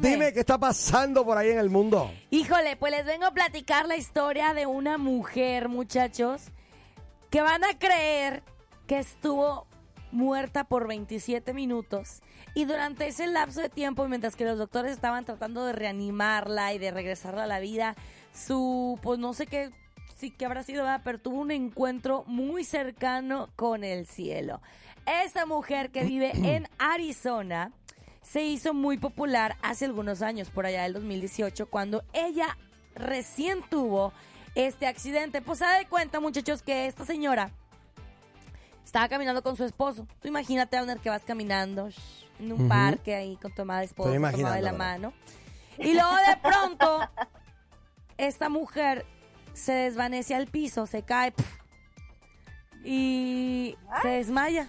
Dime qué está pasando por ahí en el mundo. Híjole, pues les vengo a platicar la historia de una mujer, muchachos, que van a creer que estuvo muerta por 27 minutos y durante ese lapso de tiempo, mientras que los doctores estaban tratando de reanimarla y de regresarla a la vida, su, pues no sé qué, sí que habrá sido, ¿verdad? pero tuvo un encuentro muy cercano con el cielo. Esta mujer que vive en Arizona se hizo muy popular hace algunos años, por allá del 2018, cuando ella recién tuvo este accidente. Pues se da de cuenta, muchachos, que esta señora estaba caminando con su esposo. Tú imagínate, Abner, que vas caminando en un parque ahí con tu amada esposa, tomada de la mano. Y luego de pronto, esta mujer se desvanece al piso, se cae pf, y se desmaya.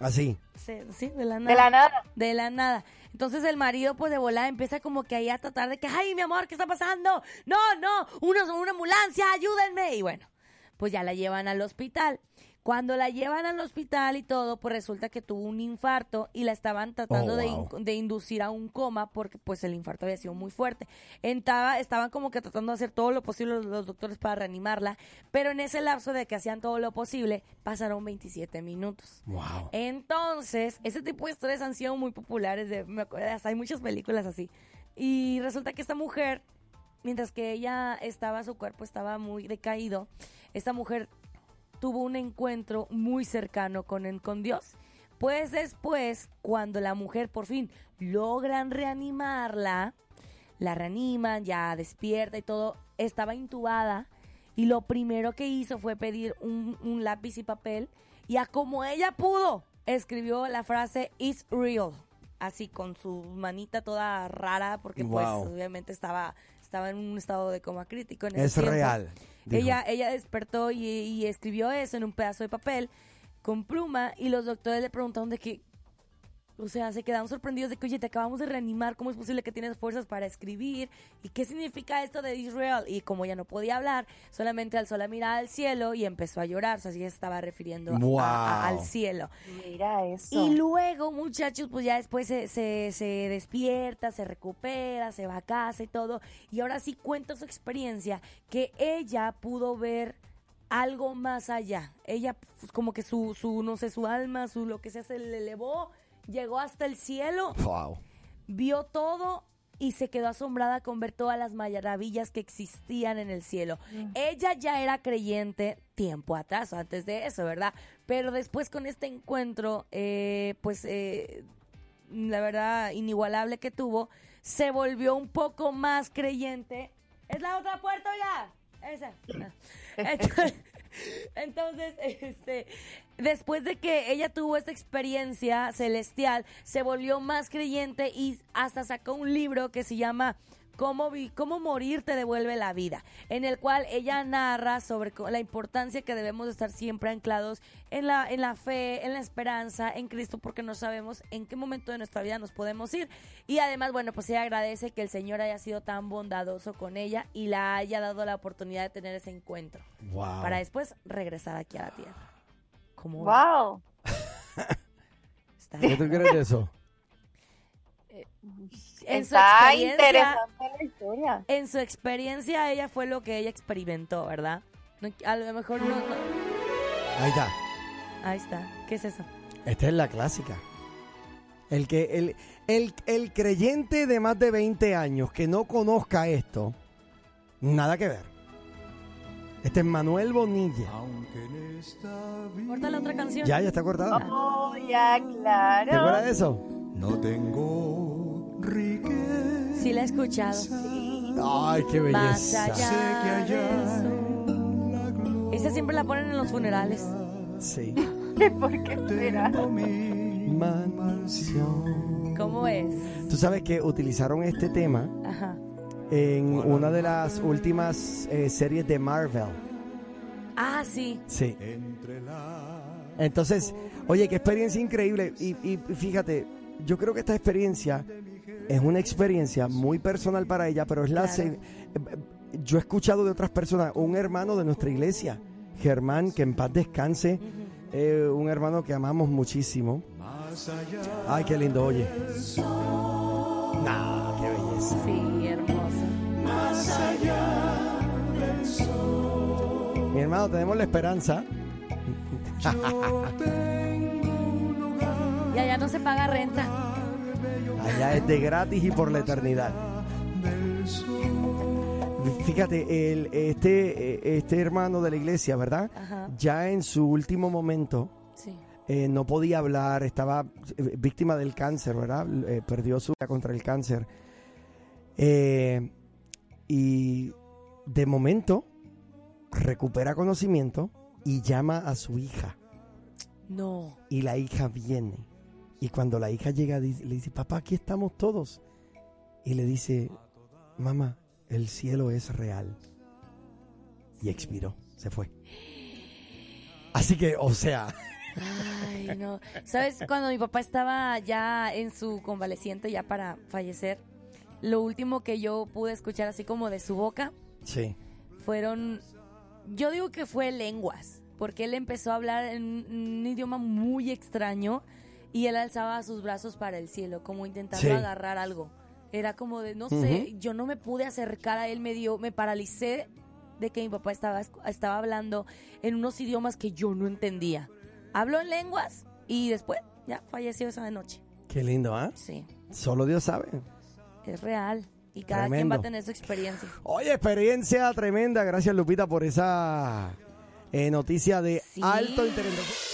Así. Se- sí, de la nada. De la nada. De la nada. Entonces el marido, pues de volada, empieza como que ahí a tratar de que, ay, mi amor, ¿qué está pasando? No, no, una, una ambulancia, ayúdenme. Y bueno, pues ya la llevan al hospital. Cuando la llevan al hospital y todo, pues resulta que tuvo un infarto y la estaban tratando Oh, de, wow. in- de inducir a un coma porque pues el infarto había sido muy fuerte. Estaba, estaban como que tratando de hacer todo lo posible los, los doctores para reanimarla, pero en ese lapso de que hacían todo lo posible, pasaron 27 minutos. Wow. Entonces, ese tipo de historias han sido muy populares. De, me acuerdo, hasta hay muchas películas así. Y resulta que esta mujer, mientras que ella estaba, su cuerpo estaba muy decaído, esta mujer tuvo un encuentro muy cercano con, con Dios. Pues después, cuando la mujer por fin logran reanimarla, la reaniman, ya despierta y todo, estaba intubada y lo primero que hizo fue pedir un, un lápiz y papel y a como ella pudo, escribió la frase It's real, así con su manita toda rara porque Wow. pues obviamente estaba, estaba en un estado de coma crítico. En ese Es tiempo. real. Ella, ella despertó y, escribió eso en un pedazo de papel con pluma y los doctores le preguntaron de que, o sea, se quedaron sorprendidos de que, oye, te acabamos de reanimar, ¿cómo es posible que tienes fuerzas para escribir? ¿Y qué significa esto de Israel? Y como ella no podía hablar, solamente alzó la mirada al cielo y empezó a llorar, o sea, así se estaba refiriendo a- Wow. a- al cielo. Mira eso. Y luego, muchachos, pues ya después se, se, se despierta, se recupera, se va a casa y todo. Y ahora sí cuenta su experiencia, que ella pudo ver algo más allá. Ella, pues, como que su, su, no sé, su alma, su lo que sea, se le elevó, llegó hasta el cielo Wow. vio todo y se quedó asombrada con ver todas las maravillas que existían en el cielo. Ella ya era creyente tiempo atrás, antes de eso, ¿verdad? Pero después con este encuentro, eh, pues eh, la verdad inigualable que tuvo, se volvió un poco más creyente. ¿Es la otra puerta ya? Esa. Ah. Entonces, entonces, este, después de que ella tuvo esta experiencia celestial, se volvió más creyente y hasta sacó un libro que se llama Cómo, vi- cómo morir te devuelve la vida, en el cual ella narra sobre la importancia que debemos de estar siempre anclados en la, en la fe, en la esperanza, en Cristo, porque no sabemos en qué momento de nuestra vida nos podemos ir. Y además, bueno, pues ella agradece que el Señor haya sido tan bondadoso con ella y la haya dado la oportunidad de tener ese encuentro Wow. para después regresar aquí a la tierra. Como Wow. ¿Qué tú crees de eso? En su Está experiencia- interesante la historia. En su experiencia, ella fue lo que ella experimentó, ¿verdad? No- a lo mejor no, no- Ahí está. Ahí está. ¿Qué es eso? Esta es la clásica. El, que, el, el, el creyente de más de 20 años que no conozca esto, nada que ver. Este es Manuel Bonilla. Corta la otra canción. Ya, ya está cortada. Oh, ya, ¿Te claro. acuerdas de eso? No tengo. Sí la he escuchado. Ay, qué belleza. Esa siempre la ponen en los funerales. Sí. ¿Por qué será? ¿Cómo es? Tú sabes que utilizaron este tema Ajá. en una de las últimas eh, series de Marvel. Ah, sí. Sí. Entonces, oye, qué experiencia increíble. Y, y fíjate, yo creo que esta experiencia es una experiencia muy personal para ella, pero es la... Claro. se- yo he escuchado de otras personas, un hermano de nuestra iglesia, Germán, que en paz descanse, eh, un hermano que amamos muchísimo. Ay, qué lindo, oye. Nah, qué belleza. Sí, hermoso. Mi hermano, tenemos la esperanza. Y allá no se paga renta. Allá es de gratis y por la eternidad. Fíjate, el, este, eh, este hermano de la iglesia, ¿verdad? Ajá. Ya en su último momento Sí. eh, no podía hablar, estaba eh, víctima del cáncer, ¿verdad? Eh, perdió su vida contra el cáncer. Eh, y de momento recupera conocimiento y llama a su hija. No. Y la hija viene. Y cuando la hija llega, le dice, papá, aquí estamos todos. Y le dice, mamá, el cielo es real. Y expiró, se fue. Así que, o sea, Ay, no. ¿Sabes? Cuando mi papá estaba ya en su convaleciente, ya para fallecer, lo último que yo pude escuchar así como de su boca sí. fueron, yo digo que fue lenguas, porque él empezó a hablar en un idioma muy extraño y él alzaba sus brazos para el cielo, como intentando Sí. agarrar algo. Era como de, no sé, yo no me pude acercar a él, me dio, me paralicé de que mi papá estaba, estaba hablando en unos idiomas que yo no entendía. Habló en lenguas y después ya falleció esa noche. Qué lindo, ¿ah? Sí, Solo Dios sabe. es real. Y cada quien va a tener su experiencia. Oye, experiencia tremenda. Gracias, Lupita, por esa eh, noticia de Sí. alto interés.